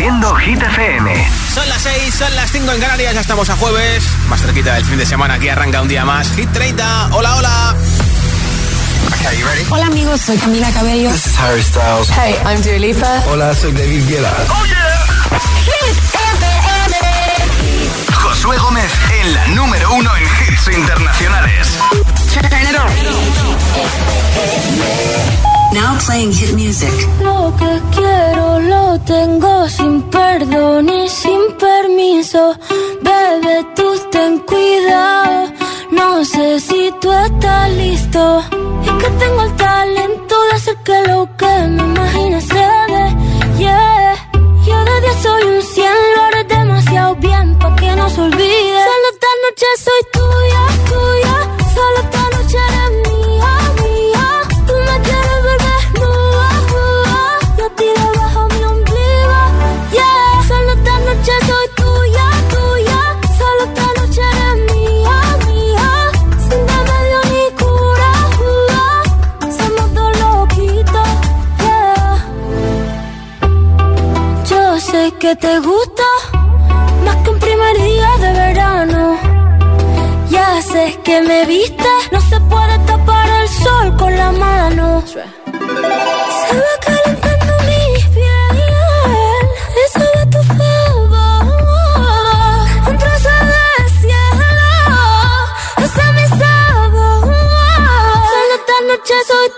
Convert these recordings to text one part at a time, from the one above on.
Haciendo Hit FM. Son las 6, son las 5 en Canarias, ya estamos a jueves. Más cerquita del fin de semana, aquí arranca un día más. Hit 30. Hola, hola. Hola amigos, soy Camila Cabello. This is Harry Styles. Hey, I'm Dua Lipa. Hola, soy David Guetta. ¡Oh, yeah! Hit FM. Josué Gómez en la número uno en hits internacionales. Now playing hit music. Lo que quiero lo tengo sin perdón y sin permiso. Bebe, tú ten cuidado. No sé si tú estás listo. Es que tengo el talento de hacer que lo que me imagine se dé. Yeah. Yo de día soy un cien, lo haré demasiado bien pa' que no se olvide. Solo esta noche soy tuya, tuya. Solo esta que te gusta más que un primer día de verano. Ya sé que me viste, no se puede tapar el sol con la mano. Se va calentando mi piel, eso de tu favor. Un trozo de cielo, ese es mi sabor. Solo esta noche soy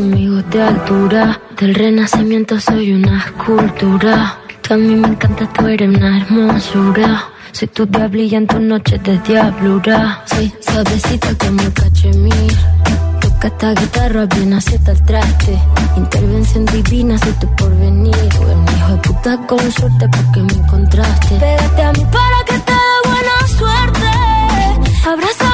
conmigo de altura. Del renacimiento soy una escultura. Que a mí me encanta, tú eres una hermosura. Soy tu diablilla en tus noches de diablura. Soy suavecita como el cachemir. Toca esta guitarra bien acierta el traste. Intervención divina, soy tu porvenir. Tú un hijo de puta con suerte porque me encontraste. Pégate a mí para que te dé buena suerte. Abrázame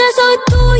noche soy tuya.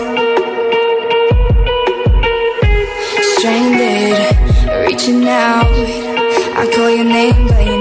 Reaching out. I call your name, but you're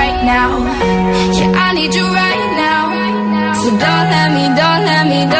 right now. Yeah, I need you right now. So don't let me, don't let me, don't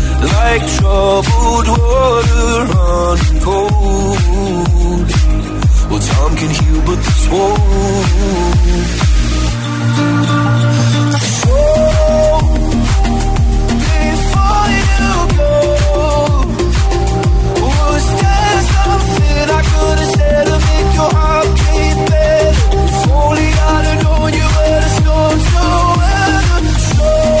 like troubled water running cold. Well, time can heal, but this won't. Before you go, I could have said to make your heart beat better? If only I'd have known you were the storm to weather.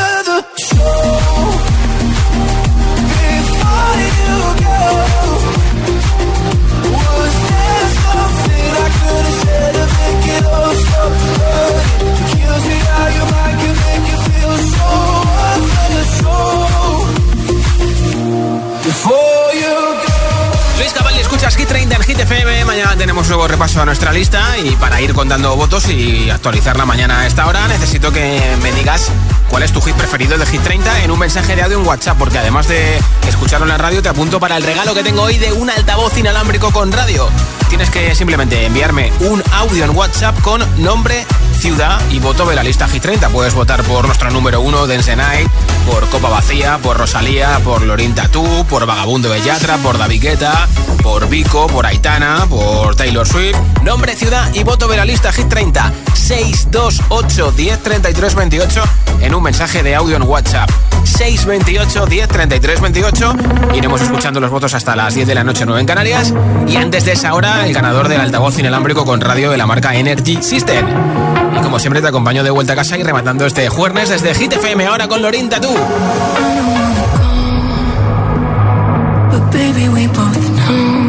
repaso a nuestra lista y para ir contando votos y actualizarla mañana a esta hora, necesito que me digas cuál es tu hit preferido de Hit 30 en un mensaje de audio en WhatsApp, porque además de escucharlo en la radio, te apunto para el regalo que tengo hoy de un altavoz inalámbrico con radio. Tienes que simplemente enviarme un audio en WhatsApp con nombre, ciudad y voto de la lista Hit 30. Puedes votar por nuestro número uno, Dance Night, por Copa Vacía, por Rosalía, por Lorin Tatú, por Vagabundo de Yatra, por David Guetta, por Vico, por Aitana, por Taylor Swift. Nombre, ciudad y voto de la lista Hit 30. 628 10 33 28 en un mensaje de audio en WhatsApp. 628 10 33 28. Iremos escuchando los votos hasta las 10 de la noche, 9 en Canarias. Y antes de esa hora, el ganador del altavoz inalámbrico con radio de la marca Energy System. Y como siempre, te acompaño de vuelta a casa y rematando este jueves desde Hit FM ahora con Lorin Tatú. But baby, we both know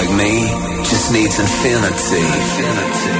like me just needs infinity. infinity.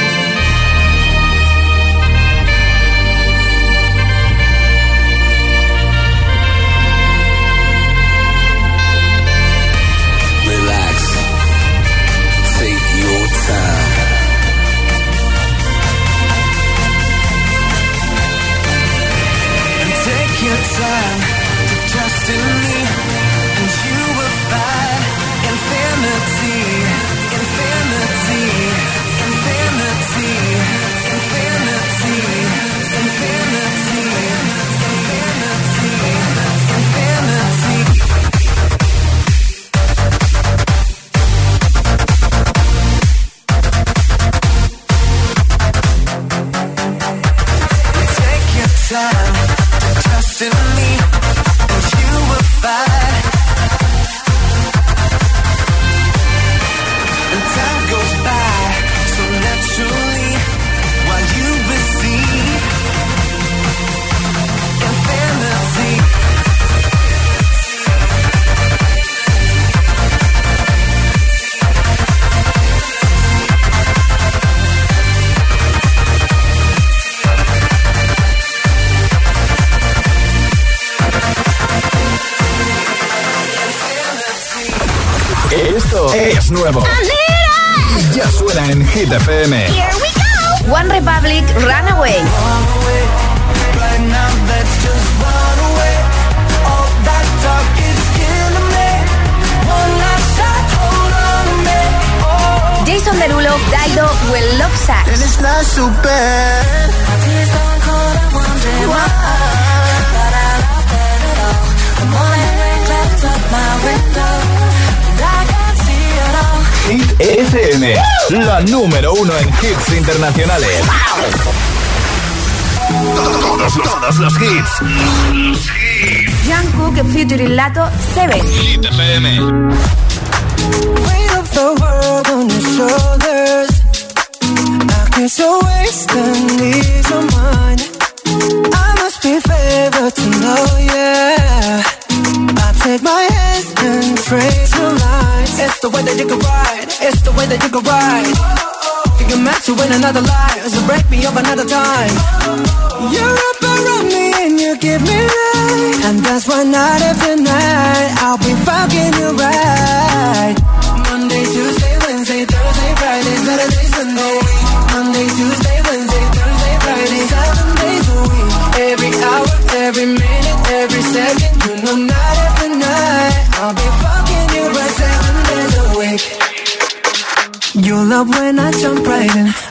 And not super. Hit FM, la número uno en hits internacionales. Todos, todos los hits. Jungkook featuring Lato 7. Hit FM. Weight of the world on your shoulders. Guess you're wasting these your mind. I must be favored to know, yeah. I take my hands and trace your lines. It's the way that you can ride. It's the way that you can ride. You can match you in another life. So break me up another time. You're up around me and you give me life. And that's why night after night, I'll be fucking you right. Monday, Tuesday, Wednesday, Thursday, Friday, Saturday, Sunday. Monday, Tuesday, Wednesday, Thursday, Friday, seven days a week. Every hour, every minute, every second. You know, night after night, I'll be fucking you right seven days a week. You love when I jump right in.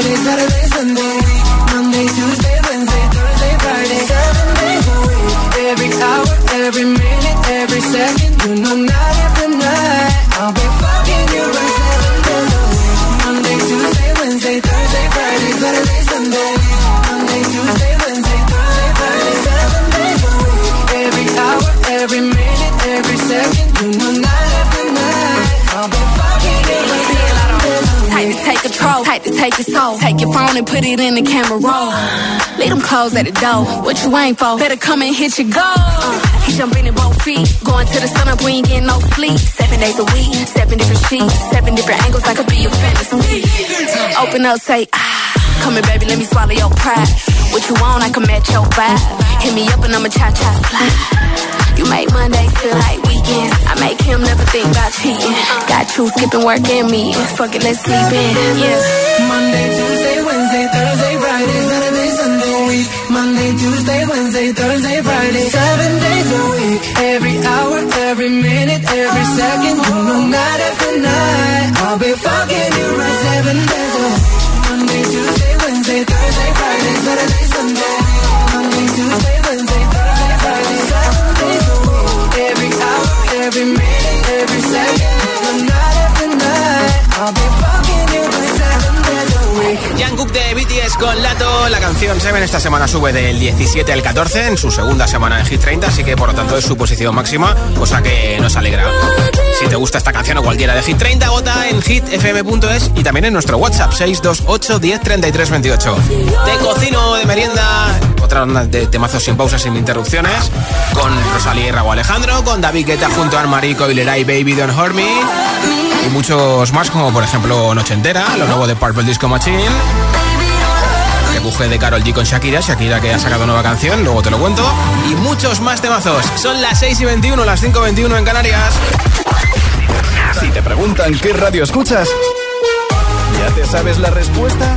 Friday, Saturday, Sunday. Monday, Tuesday, Wednesday, Thursday, Friday, seven days a week. Every hour, every minute, every second, you know night type to take your soul. Take your phone and put it in the camera roll. Leave them clothes at the door. What you ain't for? Better come and hit your goal. He jumping in both feet. Going to the sun up, we ain't getting no sleep. Seven days a week, seven different sheets, seven different angles. I could be your fantasy. Open up, say ah. Come here, baby, let me swallow your pride. What you want, I can match your vibe. Hit me up and I'ma cha cha slide. You make Mondays feel like weekends. I make him never think about cheating. Got you skipping work and me. Fuck it, let's sleep in. Yeah. Monday, Tuesday, Wednesday, Thursday, Friday, Saturday, Sunday, week. Monday, Tuesday, Wednesday, Thursday, Friday, seven a week. Every hour, every minute, every second, know, night after night, I'll be fucking you right seven days a week. Monday, Tuesday, Wednesday, Thursday, Friday, Saturday, Sunday. Monday, Tuesday, 10 con Lato. La canción Seven esta semana sube del 17 al 14 en su segunda semana en Hit 30, así que por lo tanto es su posición máxima, cosa que nos alegra. Si te gusta esta canción o cualquiera de Hit 30, vota en hitfm.es y también en nuestro WhatsApp 628 10 33 28. Te cocino de merienda, otra onda de temazos sin pausas, sin interrupciones, con Rosalía Rago Alejandro, con David Guetta junto a Marico Aguilera y Baby Don't Hurt Y muchos más, como por ejemplo Noche Entera, lo nuevo de Purple Disco Machine el buje de Carol G con Shakira, Shakira que ha sacado nueva canción, luego te lo cuento, y muchos más temazos. Son las 6 y 21, las 5 y 21 en Canarias. Si te preguntan qué radio escuchas, ¿ya te sabes la respuesta?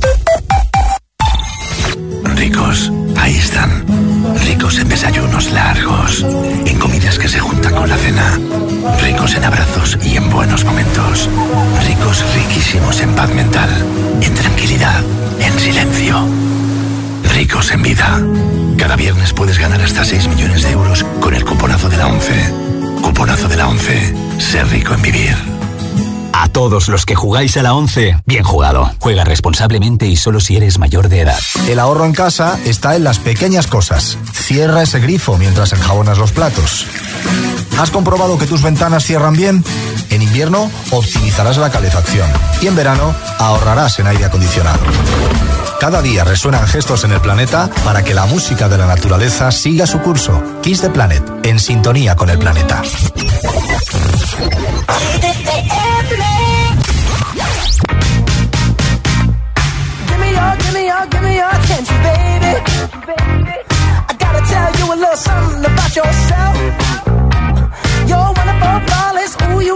Están. Ricos en desayunos largos, en comidas que se juntan con la cena. Ricos en abrazos y en buenos momentos. Ricos riquísimos en paz mental, en tranquilidad, en silencio. Ricos en vida. Cada viernes puedes ganar hasta 6 millones de euros con el cuponazo de la 11. Cuponazo de la 11. Ser rico en vivir. A todos los que jugáis a la 11, bien jugado. Juega responsablemente y solo si eres mayor de edad. El ahorro en casa está en las pequeñas cosas. Cierra ese grifo mientras enjabonas los platos. ¿Has comprobado que tus ventanas cierran bien? En invierno optimizarás la calefacción y en verano ahorrarás en aire acondicionado. Cada día resuenan gestos en el planeta para que la música de la naturaleza siga su curso. Kiss the Planet, en sintonía con el planeta. Your, give me your, attention, baby. I gotta tell you a little something about yourself. You're our flawless, ooh, you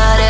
it.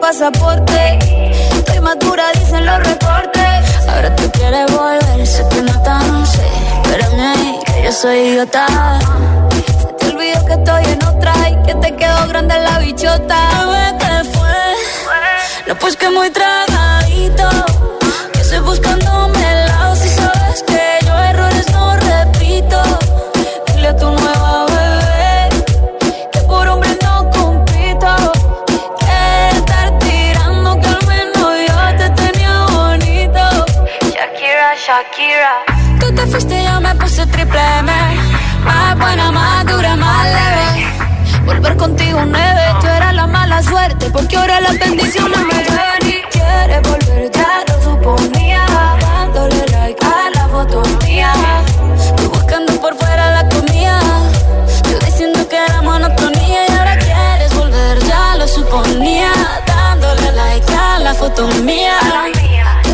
Pasaporte. Estoy madura, dicen los reportes. Ahora tú quieres volver, sé que no tan sé. Espérame ahí, que yo soy idiota. Se te olvidó que estoy en otra y que te quedó grande la bichota. Bebé, ¿qué fue? No, pues que muy tragadito. Que estoy buscándome Shakira. Tú te fuiste yo me puse triple M. Más buena, más dura, más leve. Volver contigo nueve, tú eras la mala suerte Porque ahora las bendiciones me llueven y quieres volver, ya lo suponía Dándole like a la foto mía Tú buscando por fuera la comida Yo diciendo que era monotonía Y ahora quieres volver, ya lo suponía Dándole like a la foto mía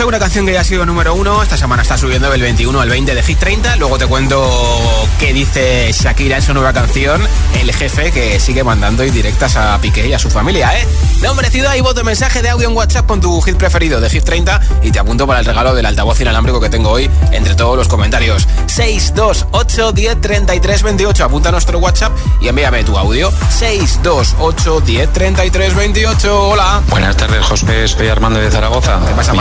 TQG, una canción que ya ha sido número uno. Esta semana está subiendo del 21 al 20 de Hit 30. Luego te cuento qué dice Shakira en su nueva canción, El Jefe, que sigue mandando indirectas a Piqué y a su familia, ¿eh? Nombre, ciudad y voto mensaje de audio en WhatsApp con tu hit preferido de Hit 30 y te apunto para el regalo del altavoz inalámbrico que tengo hoy entre todos los comentarios. 628 10 33 28. Apunta a nuestro WhatsApp y envíame tu audio. 628 10 33 28. Hola. Buenas tardes, José. Soy Armando de Zaragoza. ¿Qué pasa,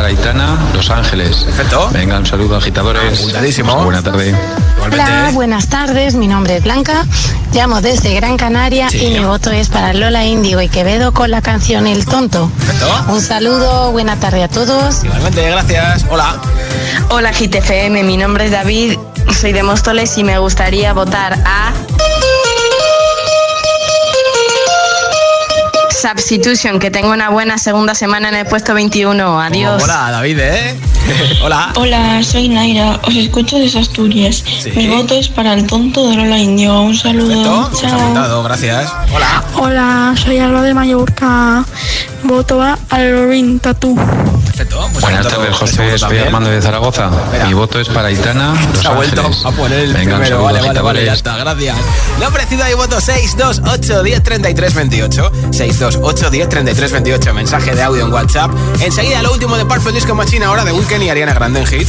Maño? voto es para Aitana, Los Ángeles. Perfecto. Venga, un saludo, agitadores. Apuntadísimo. Buena tarde. Hola, buenas tardes. Mi nombre es Blanca. Llamo desde Gran Canaria Sí. y mi voto es para Lola Índigo y Quevedo con la canción El Tonto. Perfecto. Un saludo, buena tarde a todos. Igualmente, gracias. Hola. Hola GTFM, mi nombre es David, soy de Móstoles y me gustaría votar a Substitution, que tengo una buena segunda semana en el puesto 21. Adiós. Hola, David, ¿eh? Hola. Hola, soy Naira, os escucho desde Asturias. Mi voto es para el tonto de Lola Indio. Un saludo. Perfecto. Chao. Gracias. Hola. Hola, soy Alba de Mallorca. Voto a Alorin Tatú. Perfecto. Pues Buenas tardes, José. Soy también. Armando de Zaragoza. Mi voto es para Aitana, Los Se ha vuelto Ángeles. a poner el Venga, primero. Vale, vale, vale, ya está, gracias. Le ofrecido ahí voto 628 10 33 28. 628 10 33 28. Mensaje de audio en WhatsApp. Enseguida lo último de Purple Disco Machine, ahora de Weekend y Ariana Grande en Hit.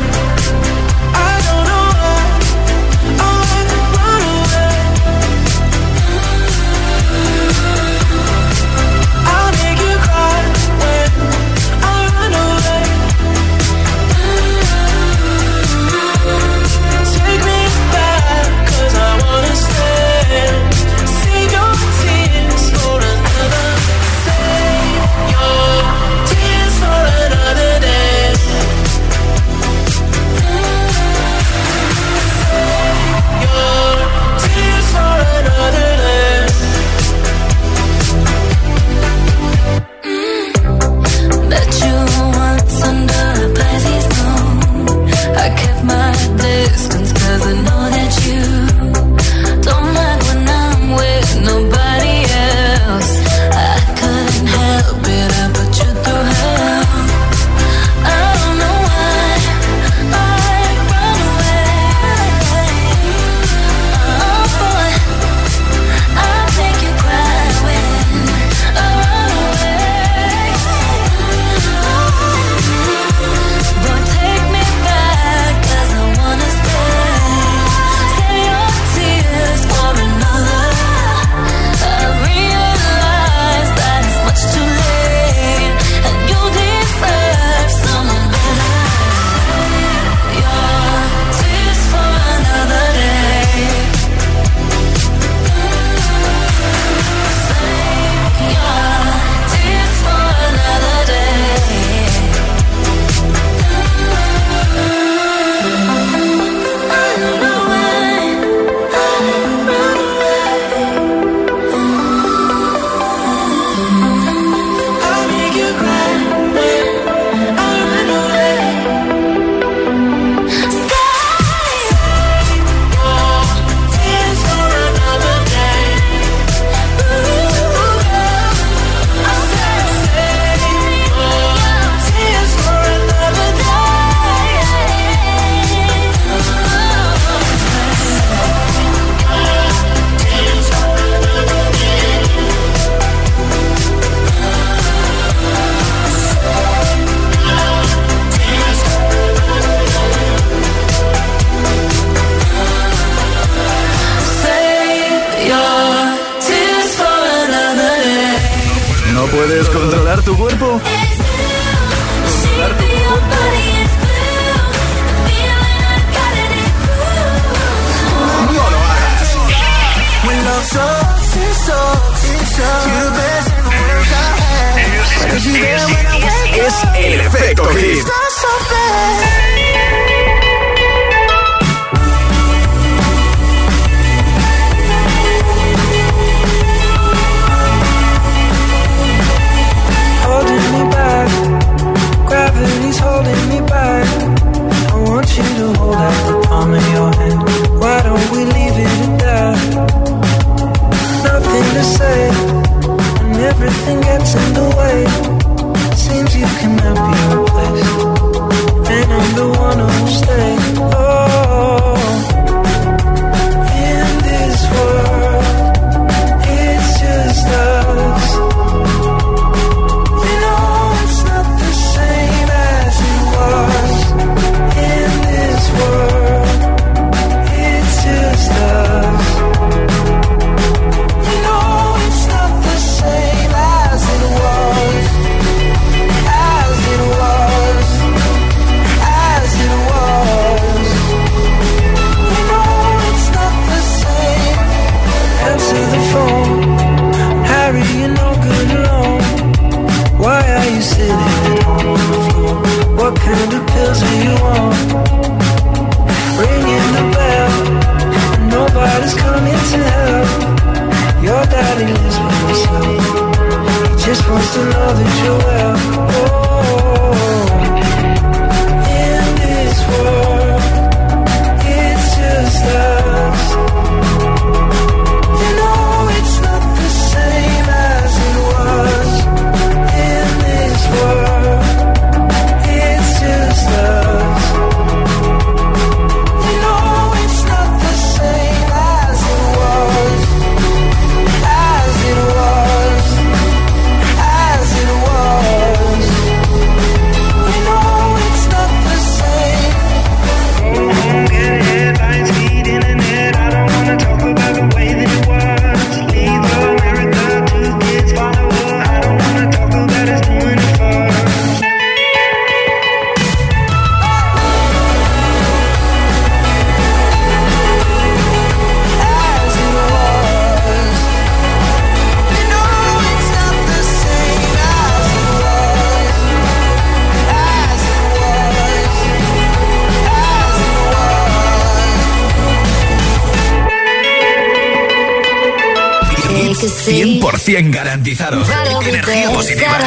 garantizaron. Energía positiva.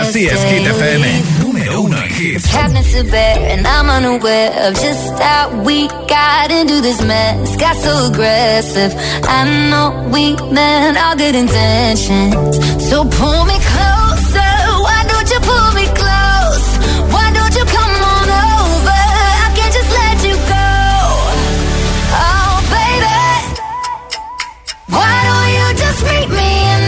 Así es, Hit FM. Número uno en hits. And I'm unaware of just how we got into this mess. Got so aggressive. I know we meant all good intentions. So pull me closer. Why don't you pull me close? Why don't you come on over? I can't just let you go. Oh, baby. Why don't you just meet me in the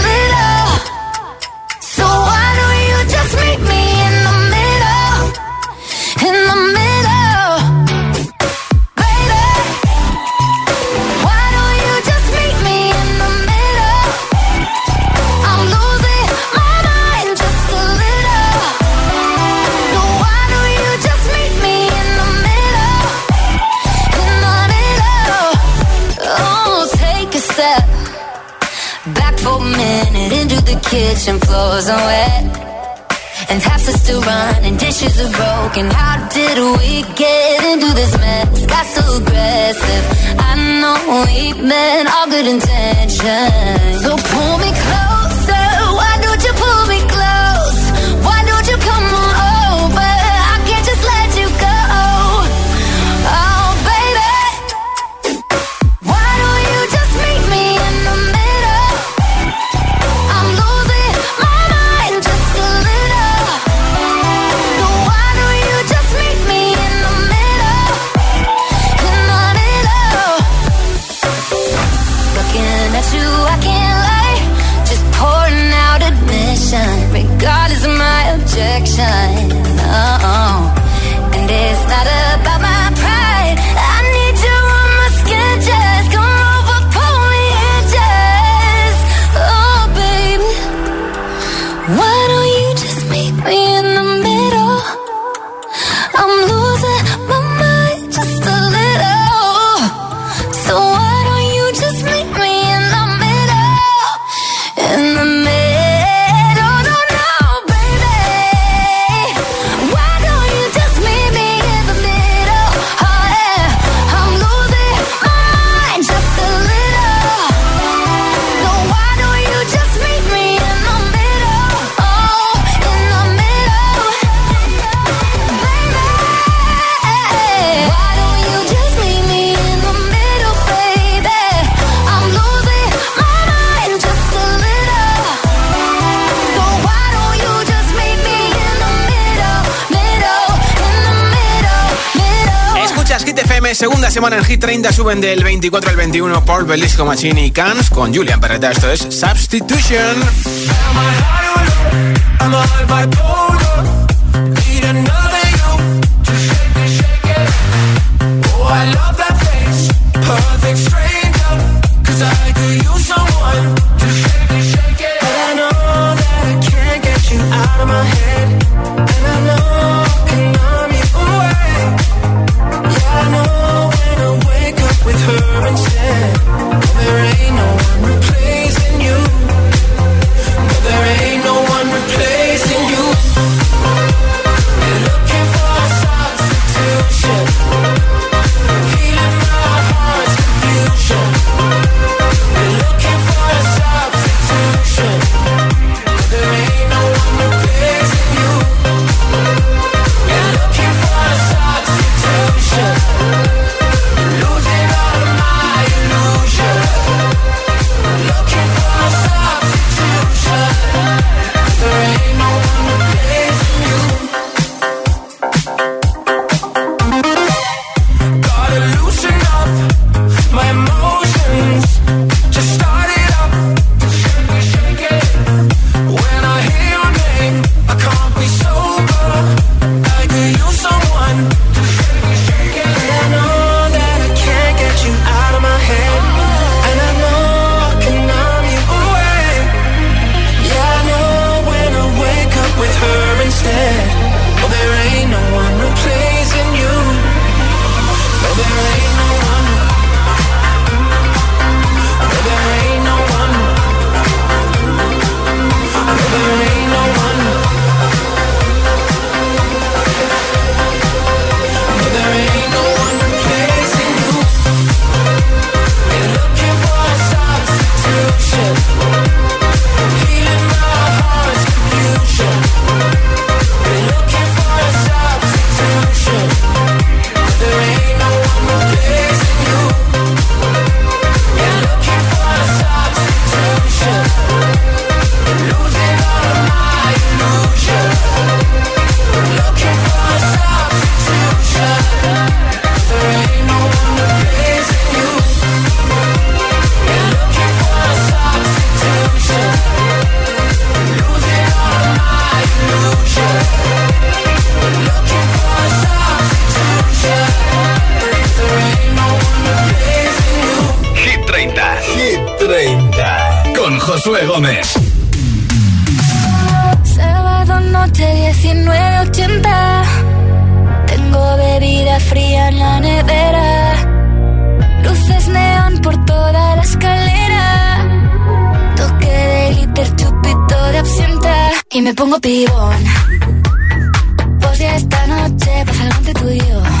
kitchen floors are wet. And half is still running, dishes are broken. How did we get into this mess? Got so aggressive. I know we meant all good intentions. So pull me close. semana en Hit 30 suben del 24 al 21 Paul Belisco, Machini y Cans con Julian Perreta. Esto es Substitution. Oh, perfect straight Hit 30. Con Josué Gómez. Sábado noche 1980. Tengo bebida fría en la nevera. Luces neón por toda la escalera. Toque de glitter, chupito de absenta. Y me pongo pibón. Pues ya esta noche pasa algo entre tú yo.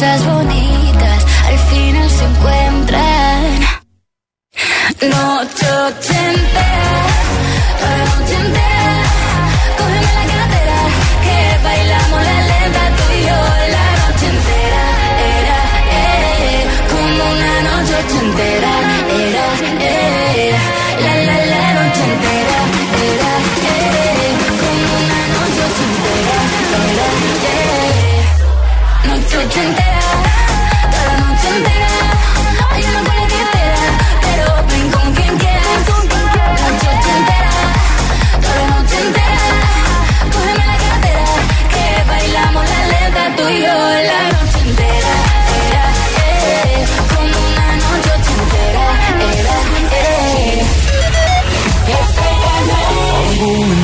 cosas bonitas al final se encuentran. Noche ochentera,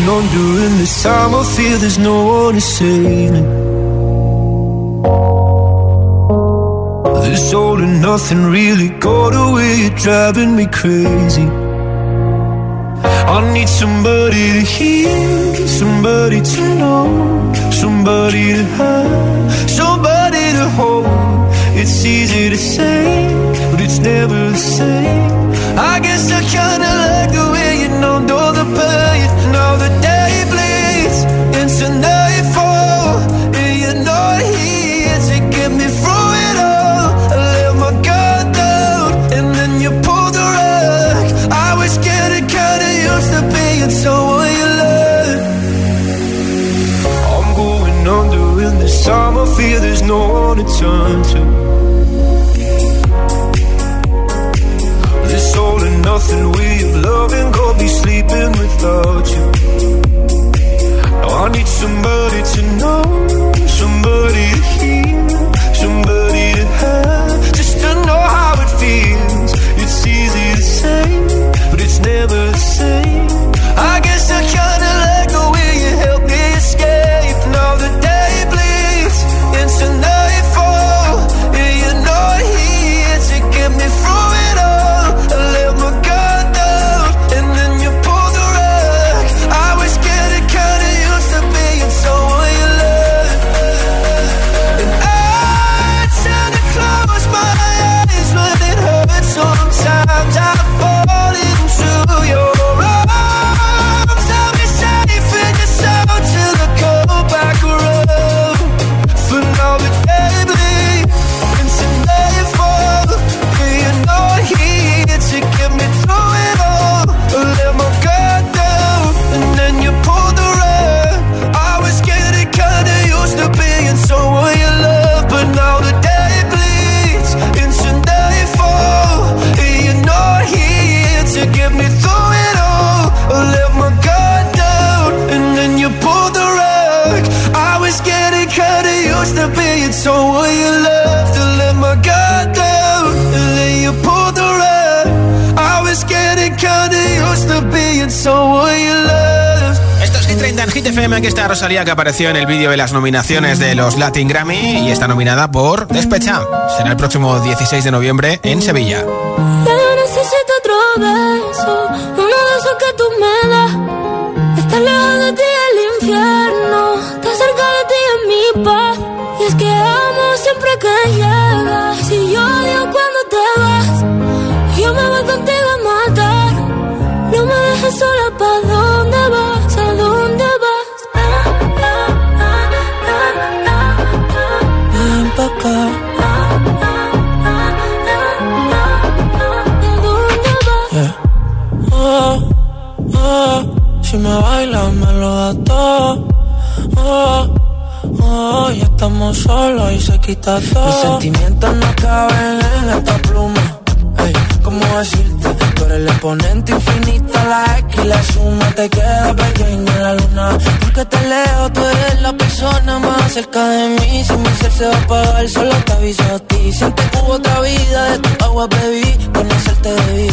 and this time I feel there's no one to save me. This all and nothing really got away, driving me crazy. I need somebody to hear, somebody to know, somebody to have, somebody to hold. It's easy to say, but it's never the same. I guess I kinda FM. Aquí está Rosalía que apareció en el vídeo de las nominaciones de los Latin Grammy y está nominada por Despecha. Será el próximo 16 de noviembre en Sevilla. Yo necesito otro beso, uno de esos que tú me das. Estar lejos de ti el infierno, estar cerca de ti es mi paz. Y es que amo siempre que llegas. Si yo odio cuando te vas, yo me voy contigo a matar. No me dejes sola, ¿pa' lo da todo. Oh, oh, ya estamos solos y se quita todo. Mis sentimientos no caben en esta pluma. Ey, ¿cómo decirte? Tú eres el exponente infinito, la X y la suma te queda pequeña en la luna. Porque te leo, tú eres la persona más cerca de mí. Si mi ser se va a apagar, solo te aviso a ti. Siente que hubo otra vida, de tu agua bebí, conocerte debí.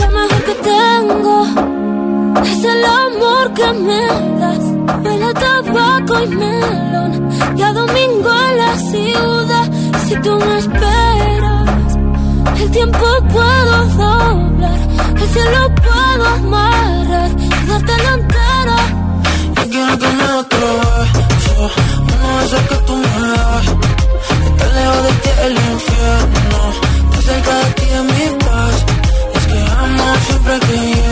Lo mejor que tengo es el amor que me das. Huele a tabaco y melón. Y a domingo en la ciudad. Si tú me esperas, el tiempo puedo doblar. El cielo puedo amarrar y darte la entera. Yo quiero me otro beso Uno de esos que tú me das Estar lejos de ti el infierno Estar cerca de ti es mi paz es que amo siempre que llegas Y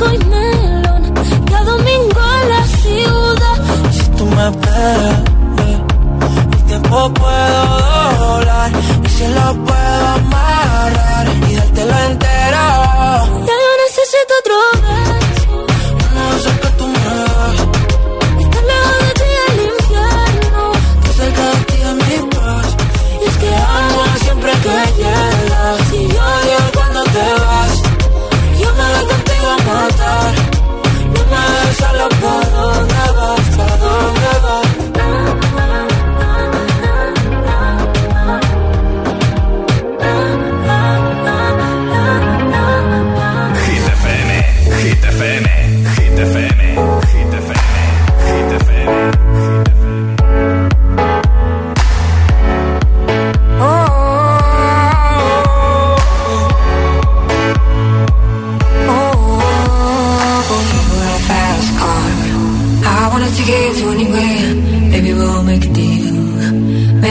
tabaco y melón. Cada domingo en la ciudad. Si tú me eh, El tiempo puedo doblar Y si lo puedo amarrar Y dártelo entero Ya yo necesito otro beso.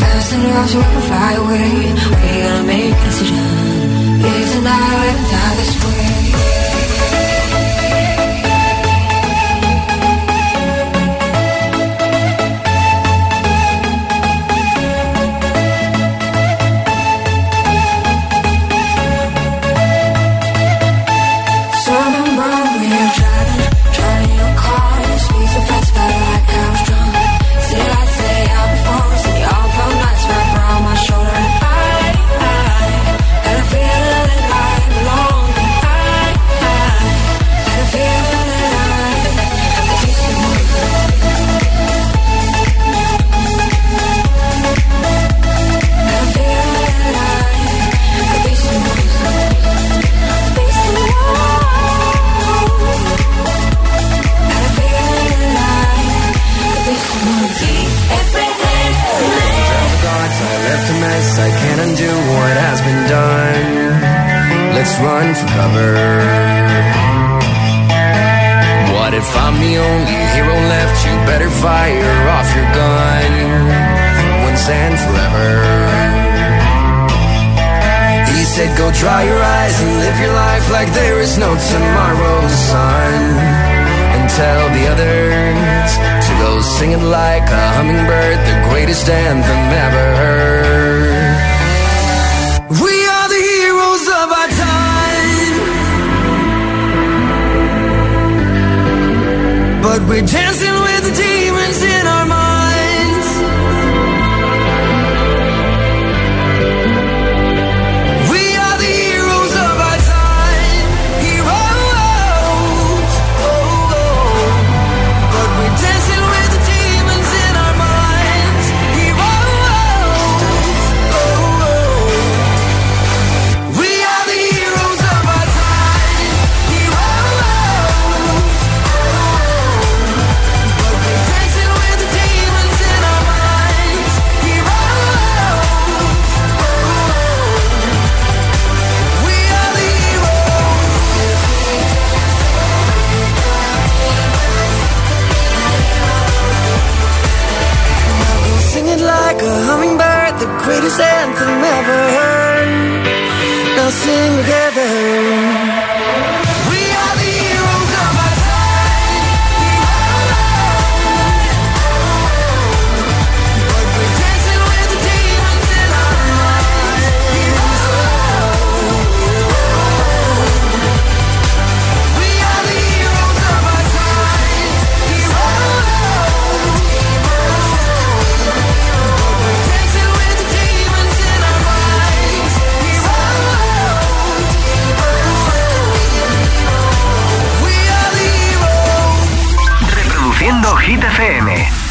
Fast enough we can fly away. We gotta make a decision. Live tonight, die this way. is no tomorrow, sun. And tell the others to go singing like a hummingbird, the greatest anthem ever heard. We are the heroes of our time. But we're dancing with the demons greatest anthem ever heard. Now sing together. FM.